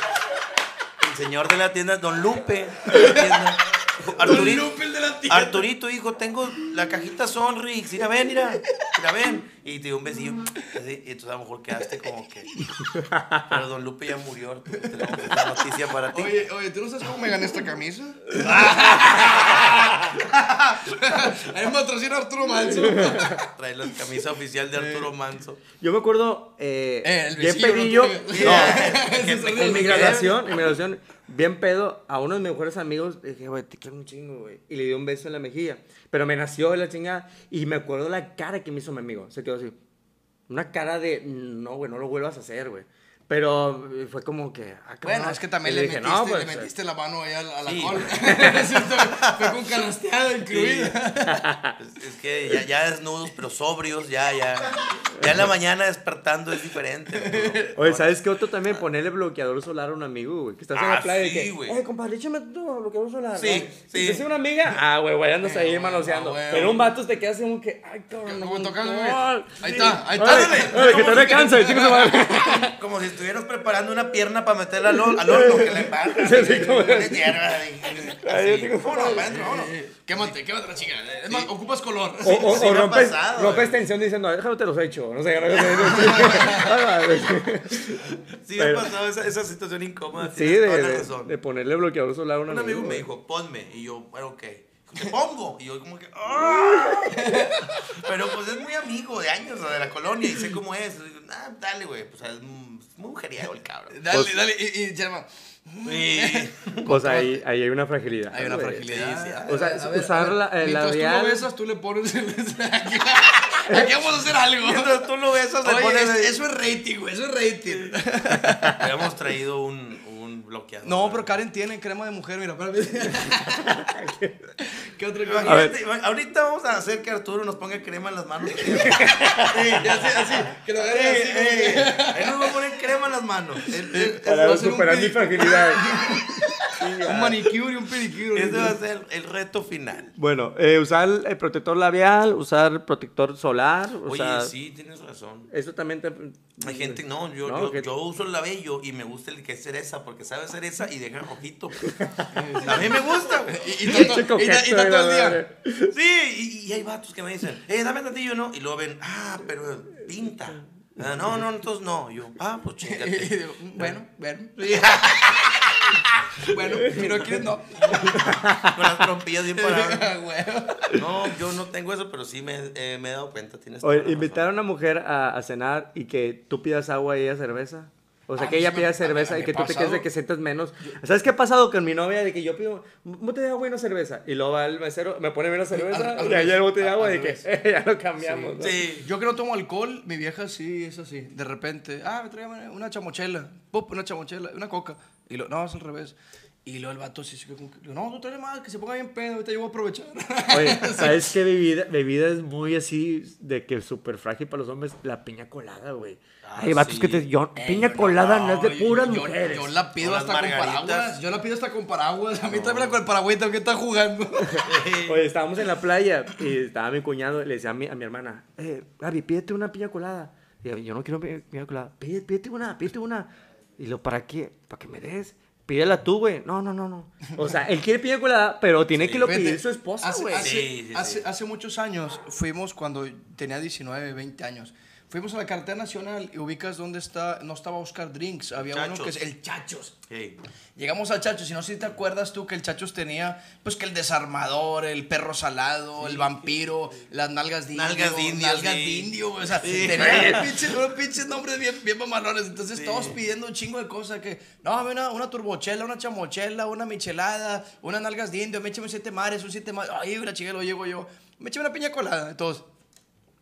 Señor de la tienda, Don Lupe. Arturito, Lupe, el de la tienda. Arturito, hijo, tengo la cajita Sonrix. Mira, ven, mira. Mira, ven. Y te dio un besillo. Y entonces a lo mejor quedaste como que. Pero Don Lupe ya murió. Arturo. Tenemos esta noticia para ti. Oye, oye, ¿tú no sabes cómo me gané esta camisa? Ahí me patrocina Arturo Manso. Trae la camisa oficial de Arturo Manso. Yo me acuerdo, eh, Eh, el bien besillo, pedillo. no No, en mi graduación, en mi graduación, bien pedo, a uno de mis mejores amigos, dije, güey, te quiero un chingo, güey. Y le di un beso en la mejilla. Pero me nació de la chingada. Y me acuerdo la cara que me hizo mi amigo. Se quedó así. Una cara de, no, güey, no lo vuelvas a hacer, güey. Pero eh, fue como que, ah. Bueno, es que también Y le, dije, metiste, no, pues, le metiste la mano ahí a, la- a la Sí. Es Fue con canasteada incluida. Es, es que ya, ya desnudos, pero sobrios, ya, ya. Ya en la mañana despertando es diferente. Arturo. Oye, ¿sabes qué otro también? Ponerle bloqueador solar a un amigo, güey. Que estás en Ah, la playa y sí, que, güey. eh, compadre, échame tu bloqueador solar. Sí, ¿no? sí. Si te hace una amiga, ah, güey, güey, andas ahí Eh, manoseando. güey, Pero un vato te queda así como que, ay, cabrón, Como tocando, güey. Ahí está, ahí está, que te su madre. Como si estuvieras preparando una pierna para meterla al, hor- al horno, que la embarras. Sí, sí, como- Le. Eh, Quémate, quémate la chica. Es más, ocupas color. O, o, sí o ha rompes, pasado, rompes güey. tensión diciendo, déjame te los hecho. No sé, no sé. Sí, me ha pasado esa, esa situación incómoda. Sí, de, toda la de, razón. de ponerle bloqueador solar a un Un amigo. amigo me dijo, ponme. Y yo, bueno, ok. Te pongo. Y yo, como que, ¡ah! Pero pues es muy amigo de años, o de la colonia, y sé cómo es. Y digo, ah, dale, güey. Pues es muy mujeriego el cabrón. Dale, Pues- dale. Y, y Germán, Y- Pues ahí, ahí hay una fragilidad. Hay una güey. fragilidad. Sí, sí, O sea, A ver, usar la- el mientras labial- tú lo besas, tú le pones el... Aquí vamos a hacer algo. Mientras tú lo besas, le Oye, pones es- eso es rating, güey. Eso es rating. Habíamos traído un bloqueador. No, pero Karen tiene crema de mujer, mira. ¿Qué otra cosa? Ahorita vamos a hacer que Arturo nos ponga crema en las manos. Sí, así, así. Que lo agarre así. como Ey, que- ey, Él nos va a poner crema en las manos. Él- él- Para superar mi fragilidad. Un manicure y un pedicure. Ese va a ser el reto final. Bueno, eh, usar el protector labial, usar protector solar. O Oye, sea, sí, tienes razón. Eso también te. Hay gente, no, yo, No, yo, que- yo uso el labello y me gusta el que es cereza, porque sabe cereza y deja rojito. A mí me gusta. güey. Y, y, tanto- y, y el día. madre. Sí, y, y hay vatos que me dicen, eh, dame tantillo, ¿no? Y luego ven, ah, pero pinta. Ah, no, no, entonces no. Y yo, ah, pues Y chingate. digo, bueno, bueno. Bueno, pero aquí no. Con las trompillas bien paradas. Güey. No, yo no tengo eso, pero sí me, eh, me he dado cuenta. Tienes Oye, invitar a una mujer a, a cenar y que tú pidas agua y ella cerveza. O sea, que ella pida a- cerveza a- y que tú te quedes de que sientas menos. ¿Sabes qué ha pasado con mi novia? De que yo pido un botella de agua y una cerveza. Y luego va el mesero, me pone menos cerveza al- al y allá el botella de agua de que eh, ya lo cambiamos. ¿no? Sí. Yo que no tomo alcohol, mi vieja sí es así. De repente, ah, me trae una chamochela. Pup, una chamochela, una coca. Y lo, no, es al revés. Y luego el vato como que, no, tú traes más, que se ponga bien pedo, ahorita yo voy a aprovechar. Oye, ¿sabes qué bebida, bebida es muy así de que súper frágil para los hombres? La piña colada, güey. Ah, Hay vatos sí. que te yo, Eh, piña yo colada no, es de puras yo- mujeres. Yo la pido hasta con paraguas. Yo la pido hasta con paraguas. A mí también con el paragüita que está jugando. Oye, estábamos en la playa y estaba mi cuñado y le decía a mi, a mi hermana, eh, Gaby, pídete una piña colada. Y yo, yo no quiero pi- piña colada. Pídete, pídete una, pídete una. Y lo, ¿para qué? ¿Para que me des? Pídela tú, güey. No, no, no, no. O sea, él quiere piña colada, pero tiene que lo Fíjate, pedir su esposa, hace, güey. Hace, Sí, sí, hace- sí. hace muchos años fuimos, cuando tenía 19, 20 años, Fuimos a la carretera nacional y ubicas dónde está, no estaba Oscar Drinks, había uno Chachos. que es el Chachos. Sí. Llegamos al Chachos y no sé si te acuerdas tú que el Chachos tenía, pues que el desarmador, el perro salado, el vampiro, las nalgas de indio. Nalgas de indio, Nalgas sí. de indio, o sea, Sí. tenía pinches, unos pinches nombres bien, bien mamalones. Entonces todos pidiendo un chingo de cosas que, no, una, una turbochela, una chamochela, una michelada, unas nalgas de indio, me échame siete mares, un siete mares. Ay, la chica, lo llego yo. Me eché una piña colada, todos.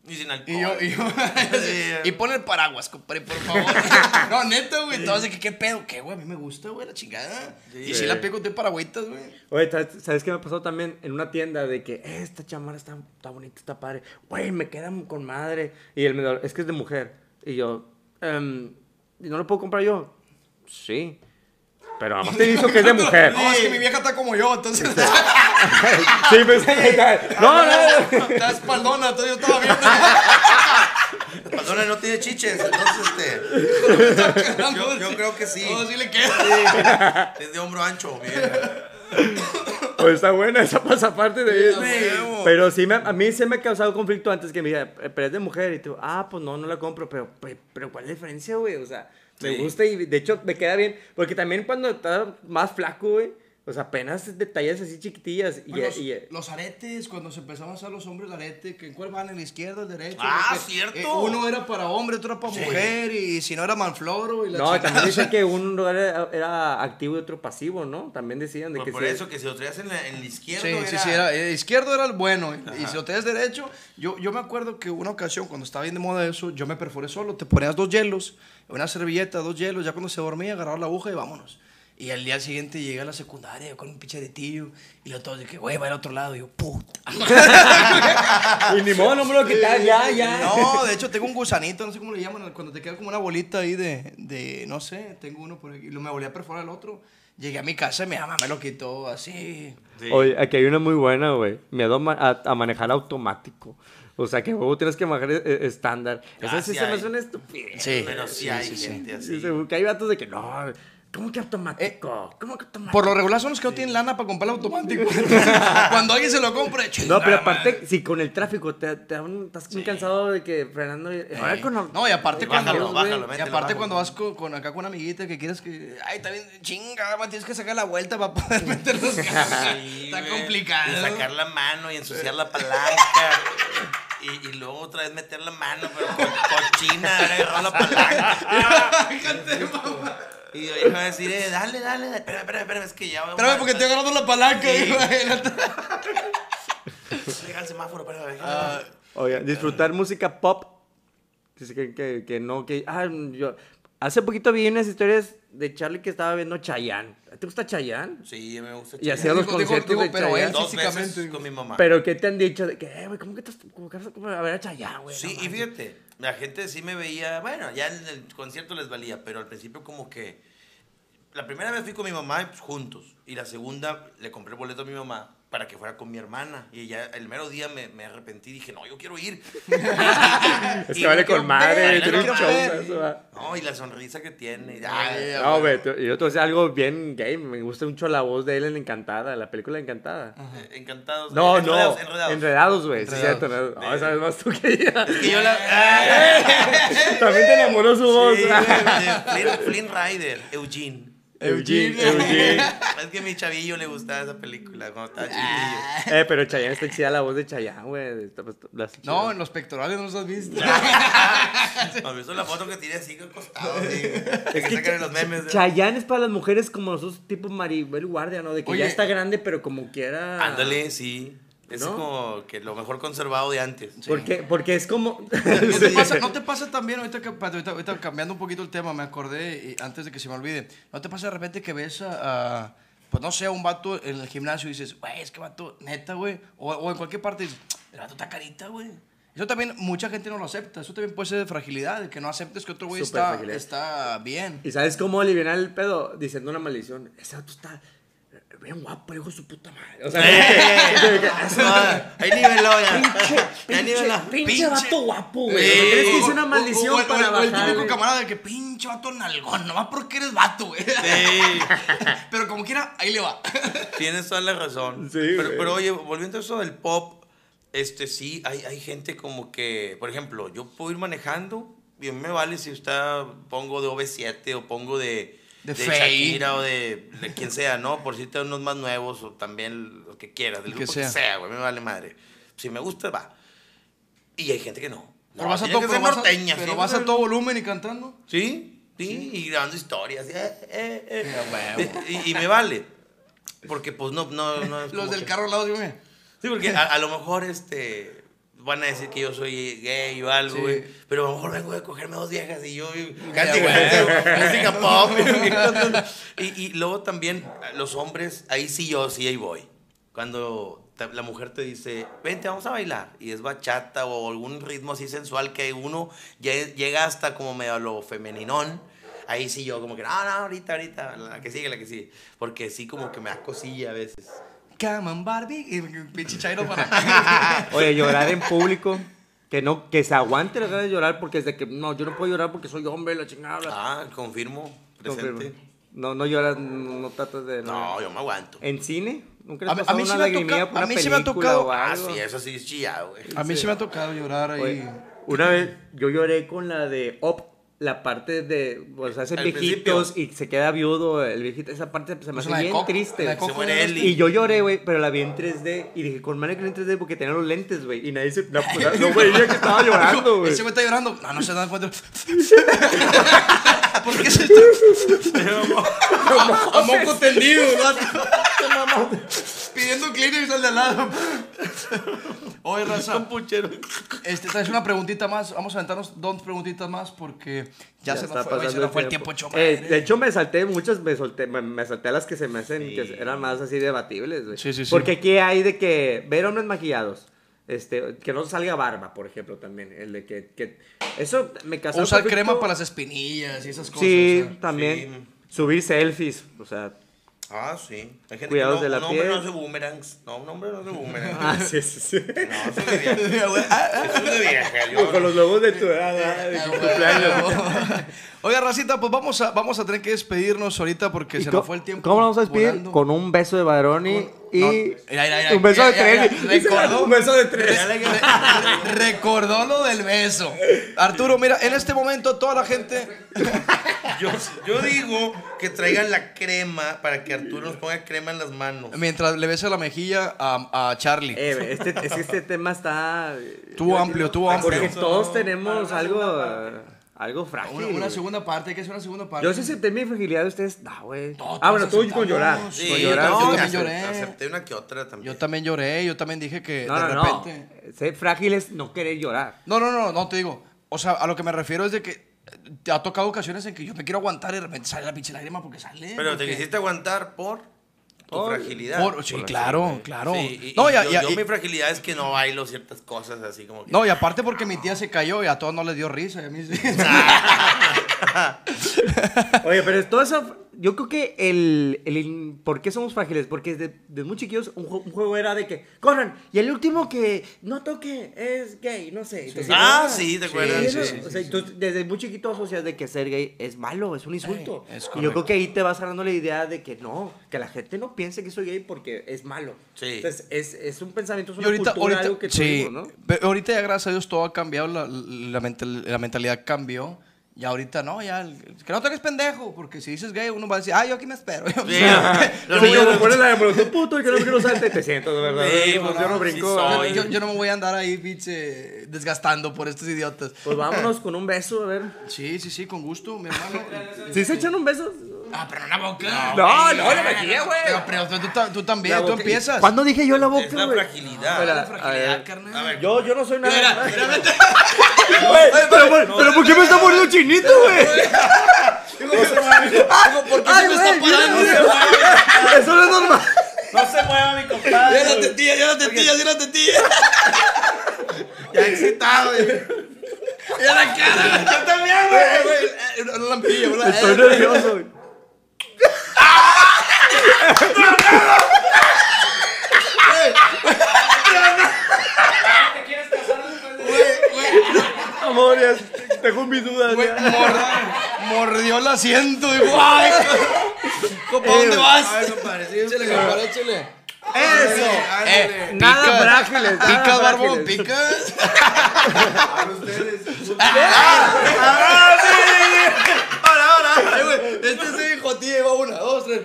Y sin alcohol. Y yo, y yo, y pon el paraguas, compadre, por favor. no, neta, güey. Entonces, ¿qué, qué pedo? ¿Qué, güey? A mí me gusta, güey, la chingada. Y si la pego de paragüitas, güey. Oye, ¿sabes- ¿sabes qué me pasó también en una tienda? De que "Eh, esta chamarra está, está bonita, está padre. Güey, me queda con madre. Y él me dijo, es que es de mujer. Y yo, "Em, ¿y no lo puedo comprar yo? Sí. Pero además te dijo que es de mujer. No, es que mi vieja está como yo, entonces. sí, pensé que está- No, no, no. está espaldona, entonces yo estaba viendo. Perdona, no tiene chiches, entonces este. Yo, yo creo que sí. No, sí le queda. Es de hombro ancho, vieja. Pues está buena esa pasaparte de Sí. Pero sí, me- a mí se me ha causado conflicto antes que me diga, "Eh, pero es de mujer. Y tú, ah, pues no, no la compro. Pero, pe- pero ¿cuál es la diferencia, güey? O sea, me Sí. gusta y de hecho me queda bien. Porque también cuando estás más flaco, güey, o sea, apenas detalles así chiquitillas. Y, Los, y- los aretes, cuando se empezaban a usar los hombres el arete, que en cuál van, el izquierdo, el derecho. Ah, cierto. eh, uno era para hombre, otro era para mujer, y si no era manfloro. Y la no, chingada. también dicen que un lugar era, era activo y otro pasivo, ¿no? También decían de Por, que por sí. eso, que si lo traías en, la, en el izquierdo. Sí, era... sí, sí, era, eh, izquierdo era el bueno. y- Y si lo tenías derecho, yo, yo me acuerdo que una ocasión, cuando estaba bien de moda eso, yo me perforé solo. Te ponías dos hielos, una servilleta, dos hielos, ya cuando se dormía, agarraba la aguja y vámonos. Y al día siguiente llegué a la secundaria yo con un pinche aretillo. Y lo todos que, güey, va al otro lado. Y yo, puta. Y ni modo, no me lo quitas, ya, ya. No, de hecho tengo un gusanito, no sé cómo le llaman, cuando te queda como una bolita ahí de, de no sé, tengo uno por aquí. Y lo me volví a perforar el otro. Llegué a mi casa y mi mamá me lo quitó así. Sí. Oye, aquí hay una muy buena, güey. Miedo a, a- a manejar automático. O sea, que luego tienes que manejar eh, estándar. Eso Ah, sí sí se me una estupidez. Sí. Pero sí, Sí, hay sí, sí. gente así. Que hay vatos de que no. ¿Cómo que automático? ¿Cómo que automático? Por lo regular son los que no tienen lana para comprar el automático. Cuando alguien se lo compre, No, pero madre. aparte, si con el tráfico te, te da un- estás muy cansado de que frenando. y- ahora con la- No, y aparte Bájalo, cuando, bájalo, y mételo, aparte bájalo. cuando vas con, con acá con una amiguita que quieres que, ay, está bien, chinga, man, tienes que sacar la vuelta para poder meter los carros. Sí, está complicado. Y sacar la mano y ensuciar la palanca. Y, y luego otra vez meter la mano, pero co- cochina, agarrar la palanca. Y yo iba a decir, eh, dale, dale, dale. Espera, espera, espera, es que ya. Espérame porque estoy agarrando la palanca. Sí. Llega el semáforo, espera, espera. Ah, Oigan, disfrutar música pop. Dice que, que, que no, que. Ah, yo. Hace poquito vi unas historias de Charlie que estaba viendo Chayanne. ¿Te gusta Chayanne? Sí, me gusta. Y hacía los Digo, conciertos digo, de pero Chayanne. él Dos físicamente, veces con mi mamá. Pero ¿qué te han dicho? De que, eh, güey, ¿cómo que estás como que vas a como a ver a Chayanne, güey? Sí, No y fíjate, la gente sí me veía, bueno, ya en el concierto les valía, pero al principio como que, la primera vez fui con mi mamá pues, juntos, y la segunda le compré el boleto a mi mamá para que fuera con mi hermana, y ya el mero día me, me arrepentí, dije, no, yo quiero ir. Es Y que vale con madre, ver, tiene no un quiero show, ver. eso, va. No, y la sonrisa que tiene. Ay, ay, No, güey, yo te voy a decir algo bien gay. Me gusta mucho la voz de él en Encantada, la película Encantada. eh, encantados. No, eh, enredados, no. enredados. Enredados, güey. Sí, cierto. No, no, sabes más tú que ella. Es que yo la... Ay, También te enamoró su voz. sí, de Flynn Rider, Eugene. Eugene, Eugene. Es que a mi chavillo le gustaba esa película cuando estaba chiquitillo. Eh, pero Chayanne está chida la voz de Chayanne, güey. Pues, No, en los pectorales no los has visto. ¿Has visto la foto que tiene así que en los memes. Chayanne es para las mujeres como nosotros, tipo Maribel Guardia, ¿no? De que Oye. ya está grande, pero como quiera. Ándale, sí. Es ¿No? como que lo mejor conservado de antes. Porque, porque es como. ¿No te, pasa, no te pasa también, ahorita, que- espérate, ahorita, ahorita cambiando un poquito el tema, me acordé y antes de que se me olvide, ¿no te pasa de repente que ves a, a, pues no sé, a un vato en el gimnasio y dices, güey, es que vato, neta, güey, o, o en cualquier parte dices, el vato está carita, güey. Eso también mucha gente no lo acepta, eso también puede ser de fragilidad, de que no aceptes que otro güey está, fragilidad. está bien. ¿Y sabes cómo aliviar el pedo? Diciendo una maldición. Ese vato está bien guapo, hijo de su puta madre. O sea, de que- Ah, Ahí niveló ya. pinche, pinche, vato guapo, güey. Tienes que decir una maldición o- o- para o el bajar. típico camarada de que pinche vato nalgón, nomás porque eres vato, güey. Sí. Pero como quiera, ahí le va. Tienes toda la razón. Sí, pero, oye, volviendo a eso del pop, Este, sí, hay, hay gente como que, por ejemplo, yo puedo ir manejando y a mí me vale si usted pongo de OV7 o pongo de, De de. Shakira o de, de quien sea, ¿no? Por si te unos más nuevos o también lo que quieras, del Que grupo sea. que sea, güey, me vale madre. Si me gusta, va. Y hay gente que no. Pero No, vas a todo, pero vas a, pero sí, vas a todo volumen y cantando. Sí, sí, y grabando historias. eh, eh, eh. Y, y me vale. Porque pues no, no, no es Los del que- carro al lado, dime. Sí, porque a, a lo mejor este van a decir que yo soy gay o algo, Sí. güey. Pero a lo mejor vengo de cogerme dos viejas y yo Ya, casi música pop. y, y luego también los hombres, ahí sí yo, sí ahí voy. Cuando la mujer te dice, vente, vamos a bailar. Y es bachata o algún ritmo así sensual que uno lle- llega hasta como medio a lo femeninón. Ahí sí yo como que, no, no, ahorita, ahorita, la que sigue, la que sigue. Porque sí como que me da cosilla a veces. Come on, Barbie. Y pinche chairo para. Oye, llorar en público. Que no, que se aguante la ganas de llorar porque es de que no, yo no puedo llorar porque soy hombre, la chingada. Ah, confirmo, presente. Confirmo. No, no lloras, no, no tratas de. No, yo me aguanto. ¿En cine? ¿Nunca le A mí- a pasado mí sí me tocado- por a mí sí me ha tocado- Ah, sí, eso sí es chillado, güey. A mí sí me ha tocado llorar ahí. Oye, una vez yo lloré con la de Op, la parte de, o sea, hacen Al viejitos y se queda viudo el viejito, esa parte se me Pues hace de bien Coco, triste. Y yo lloré, güey, pero la vi en 3D y dije, con madre que en 3D porque tenía los lentes, güey, y nadie se, no, pues, no veía que estaba llorando, güey. Ese güey está llorando. No, no se dan cuenta. ¿Por qué se está.? A moco tendido, vato. Pidiendo Kleenex al de al lado. Oye, raza. Un puchero. Este, traes una preguntita más. Vamos a aventarnos dos preguntitas más porque ya, se, está nos fue, güey, se pasando nos fue el tiempo, Eh, de hecho, me salté muchas, me, solté, me, me salté a las que se me hacen, que eran más así debatibles, güey. Sí, sí, sí. Porque aquí hay de que ver hombres maquillados. Este, que no salga barba, por ejemplo, también. El de que, que eso me casó. Usar crema para las espinillas y esas cosas. Sí, o sea. también. Subir selfies, o sea. Ah, sí. Hay gente Cuidados que no, de la un hombre piel. no hace boomerangs. No, un hombre no hace boomerangs. Ah, sí, sí, sí. No, eso es de vieja. Eso es de vieja. yo- Con los lobos de tu edad, ¿verdad? de tu cumpleaños. Oiga, Racita, pues vamos a, vamos a tener que despedirnos ahorita porque ¿Y se nos fue el tiempo. ¿Cómo lo vamos a despedir? volando. Con un beso de Baroni y. no, mira, mira, mira, un beso de tres. recordó. Un beso de tres. Re- re- recordó lo del beso. Arturo, mira, en este momento toda la gente. Yo, yo digo que traigan la crema para que Arturo nos ponga crema en las manos. Mientras le besa la mejilla a, a Charlie. Eh, este, es que este tema está. Estuvo amplio, estuvo amplio. Porque todos tenemos algo. Algo frágil. Una, una segunda parte, hay que hacer una segunda parte. Yo sí acepté mi fragilidad de ustedes. No, güey. Ah, bueno, tú con llorar. Sí, con yo no, también lloré. Acepté una que otra también. Yo también lloré, yo también dije que No, de no, no. repente. Ser frágil es no querer llorar. No, no, no, no te digo. O sea, a lo que me refiero es de que te ha tocado ocasiones en que yo me quiero aguantar y de repente sale la pinche lágrima porque sale. Pero te quisiste aguantar por tu Por- fragilidad. Por- sí, claro, claro. Sí, y- no, y yo, ya- yo y- mi fragilidad es que no bailo ciertas cosas así como que... no, y aparte porque mi tía se cayó y a todos no les dio risa. Y a mí sí. Oye, pero es todo eso. Yo creo que el, el. ¿Por qué somos frágiles? Porque desde, desde muy chiquillos un, un juego era de que. Corran, y el último que no toque es gay, no sé. Entonces, Ah, ah, sí, ¿te acuerdas? Sí, Sí, sí, o sea, entonces, desde muy chiquito asocias de que ser gay es malo, es un insulto. es y yo creo que ahí te vas ganando la idea de que no, que la gente no piense que soy gay porque es malo. Sí. Entonces, es, es un pensamiento, es una ahorita, cultura, ahorita, algo que sí, tuvimos, ¿no? pero ahorita ya gracias a Dios todo ha cambiado, la, la, la mentalidad cambió. Y ahorita no, ya, el- que no te hagas pendejo, porque si dices gay, uno va a decir, ah, yo aquí me espero. Sí, los Sí, niños- como pones la de puto, y que no, que no salte, te siento, de verdad. Sí, Como pues, yo no brinco. yo, yo no me voy a andar ahí, pinche, desgastando por estos idiotas. Pues vámonos con un beso, a ver. Sí, sí, sí, con gusto, mi hermano. ¿Sí se echan un beso? Ah, pero en la boca. No, no, la mejilla, güey. Pero, pero tú, tú ta- tú también, La tú boca- empiezas. ¿Cuándo dije yo la boca, Es la güey? fragilidad. Espera, La a fragilidad, ver. carnal. A ver, Yo, yo no soy nada. Mira, mira. Güey, pero, por- pero ¿por qué me está poniendo chinito, güey? Digo, ¿por qué se me está güey, parando? Eso no es normal. no se mueva mi compadre. Ya la tetilla, ya la tetilla, ya la tetilla. Ya excitado. güey. Ya la cara. Yo también, güey. Una lampilla, una Estoy nervioso, güey. Amor, ya tengo mis dudas. Güey, ya. mor- mordió el asiento. Dijo, ay, ¿para dónde vas? Ay, compadre, sí. Échale, compadre, échale. Eso. Eh, Nada pica- frágiles, nada Pica, bárbaro, frágiles. pica. Para ustedes. Ahora, ahora. Ay, güey, Este se dijo, tío, va una, dos, tres.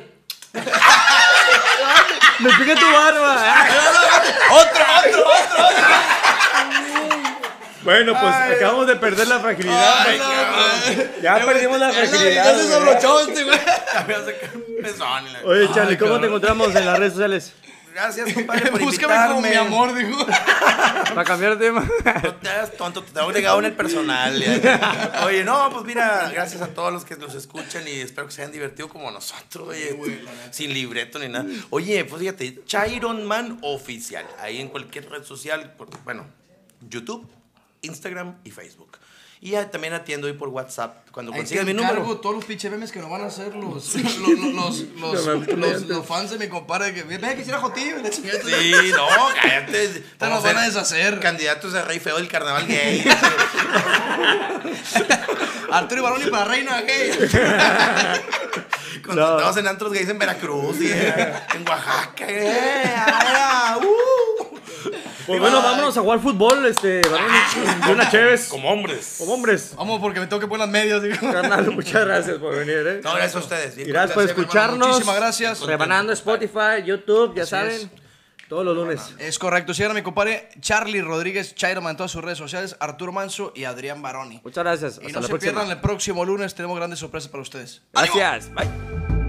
Me pica tu barba. Otro, otro, otro. Bueno, pues acabamos de perder la fragilidad. Ay, cabrón. ya perdimos la fragilidad. Ya se güey. desabrochó este, güey. Oye, Charlie, Ay, ¿cómo te encontramos en las redes sociales? Gracias, compadre, por Búscame como invitarme. mi amor, dijo. Para cambiar de tema. No te hagas tonto, te tengo agregado en el personal. ya. Oye, no, pues mira, gracias a todos los que nos escuchan y espero que se hayan divertido como nosotros, oye, sin libreto ni nada. Oye, pues fíjate, Chiron Man Oficial, ahí en cualquier red social, bueno, YouTube, Instagram y Facebook. Y ya también atiendo ahí por WhatsApp cuando consigas mi número. todos los pinches memes que nos van a hacer los, los, los, los, los, los- los fans de mi compadre. Que, ve que hiciera Jotillo. Sí, no, cállate. Te nos van a deshacer. Candidatos a rey feo del carnaval gay. Arturo y Baroni para reina gay. Contratados en antros gays en Veracruz y eh, en Oaxaca. Ah. Pues bueno, vámonos a jugar fútbol, este, varón, de una Chévez. Como hombres. Como hombres. Vamos, porque me tengo que poner las medias. Digo. Carnal, muchas gracias por venir, eh. No, gracias a ustedes. Y gracias por escucharnos. Muchísimas gracias. Rebanando Spotify, YouTube, ya saben. es. Todos los lunes. Es correcto. Sigan a mi compadre Charlie Rodríguez Chairoman en todas sus redes sociales, Arturo Manso y Adrián Baroni. Muchas gracias. Y Hasta no la se próxima. pierdan el próximo lunes, tenemos grandes sorpresas para ustedes. Gracias. Bye.